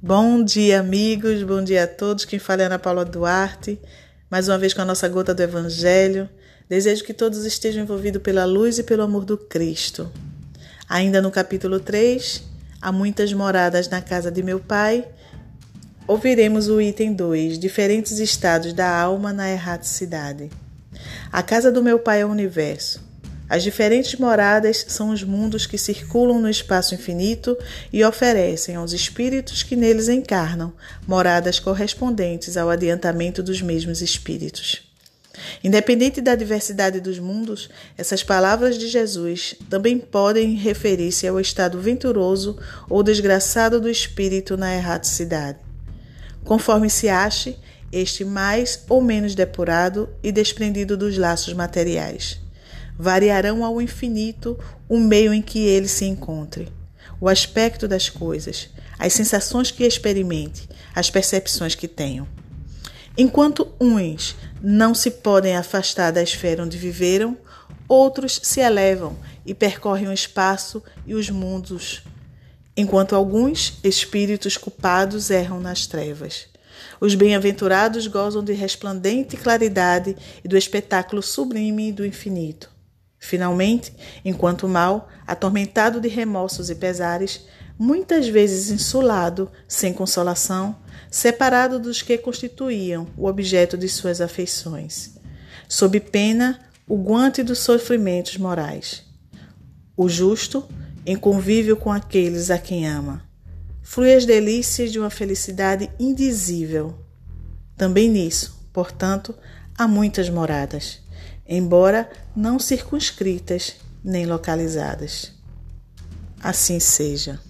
Bom dia, amigos, bom dia a todos. Quem fala é Ana Paula Duarte, mais uma vez com a nossa gota do Evangelho. Desejo que todos estejam envolvidos pela luz e pelo amor do Cristo. Ainda no capítulo 3, há muitas moradas na casa de meu Pai. Ouviremos o item 2, diferentes estados da alma na erraticidade. A casa do meu Pai é o universo. As diferentes moradas são os mundos que circulam no espaço infinito e oferecem aos espíritos que neles encarnam moradas correspondentes ao adiantamento dos mesmos espíritos. Independente da diversidade dos mundos, essas palavras de Jesus também podem referir-se ao estado venturoso ou desgraçado do espírito na erraticidade. Conforme se ache, este mais ou menos depurado e desprendido dos laços materiais variarão ao infinito o meio em que ele se encontre, o aspecto das coisas, as sensações que experimente, as percepções que tenham. Enquanto uns não se podem afastar da esfera onde viveram, outros se elevam e percorrem o espaço e os mundos, enquanto alguns espíritos culpados erram nas trevas. Os bem-aventurados gozam de resplandente claridade e do espetáculo sublime do infinito. Finalmente, enquanto o mal, atormentado de remorsos e pesares, muitas vezes insulado, sem consolação, separado dos que constituíam o objeto de suas afeições, sob pena o guante dos sofrimentos morais. O justo, em convívio com aqueles a quem ama, flui as delícias de uma felicidade indizível. Também nisso, portanto, há muitas moradas embora não circunscritas nem localizadas. Assim seja.